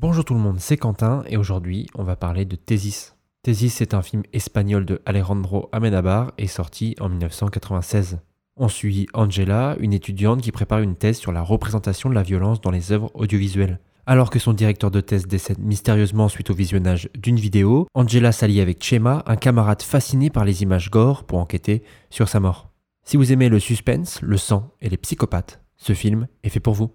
Bonjour tout le monde, c'est Quentin et aujourd'hui on va parler de Thésis. Thésis est un film espagnol de Alejandro Amenabar et sorti en 1996. On suit Angela, une étudiante qui prépare une thèse sur la représentation de la violence dans les œuvres audiovisuelles. Alors que son directeur de thèse décède mystérieusement suite au visionnage d'une vidéo, Angela s'allie avec Chema, un camarade fasciné par les images gore, pour enquêter sur sa mort. Si vous aimez le suspense, le sang et les psychopathes, ce film est fait pour vous.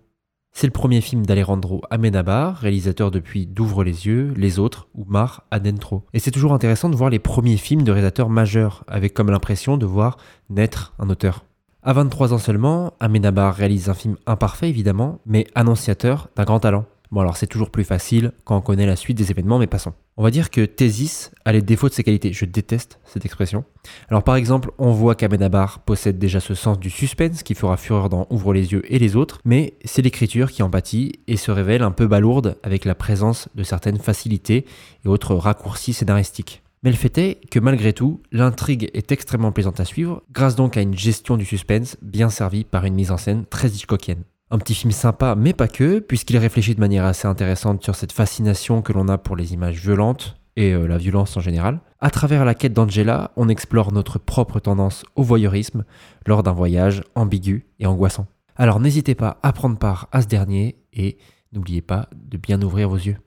C'est le premier film d'Alejandro Amenabar, réalisateur depuis D'ouvre les yeux, Les autres ou Mar Adentro. Et c'est toujours intéressant de voir les premiers films de réalisateurs majeurs, avec comme l'impression de voir naître un auteur. À 23 ans seulement, Amenabar réalise un film imparfait évidemment, mais annonciateur d'un grand talent. Bon alors c'est toujours plus facile quand on connaît la suite des événements, mais passons. On va dire que Thésis a les défauts de ses qualités. Je déteste cette expression. Alors par exemple, on voit qu'Amenabar possède déjà ce sens du suspense qui fera fureur dans Ouvre les yeux et les autres, mais c'est l'écriture qui en pâtit et se révèle un peu balourde avec la présence de certaines facilités et autres raccourcis scénaristiques. Mais le fait est que malgré tout, l'intrigue est extrêmement plaisante à suivre, grâce donc à une gestion du suspense bien servie par une mise en scène très Hitchcockienne. Un petit film sympa, mais pas que, puisqu'il réfléchit de manière assez intéressante sur cette fascination que l'on a pour les images violentes et euh, la violence en général. À travers la quête d'Angela, on explore notre propre tendance au voyeurisme lors d'un voyage ambigu et angoissant. Alors n'hésitez pas à prendre part à ce dernier et n'oubliez pas de bien ouvrir vos yeux.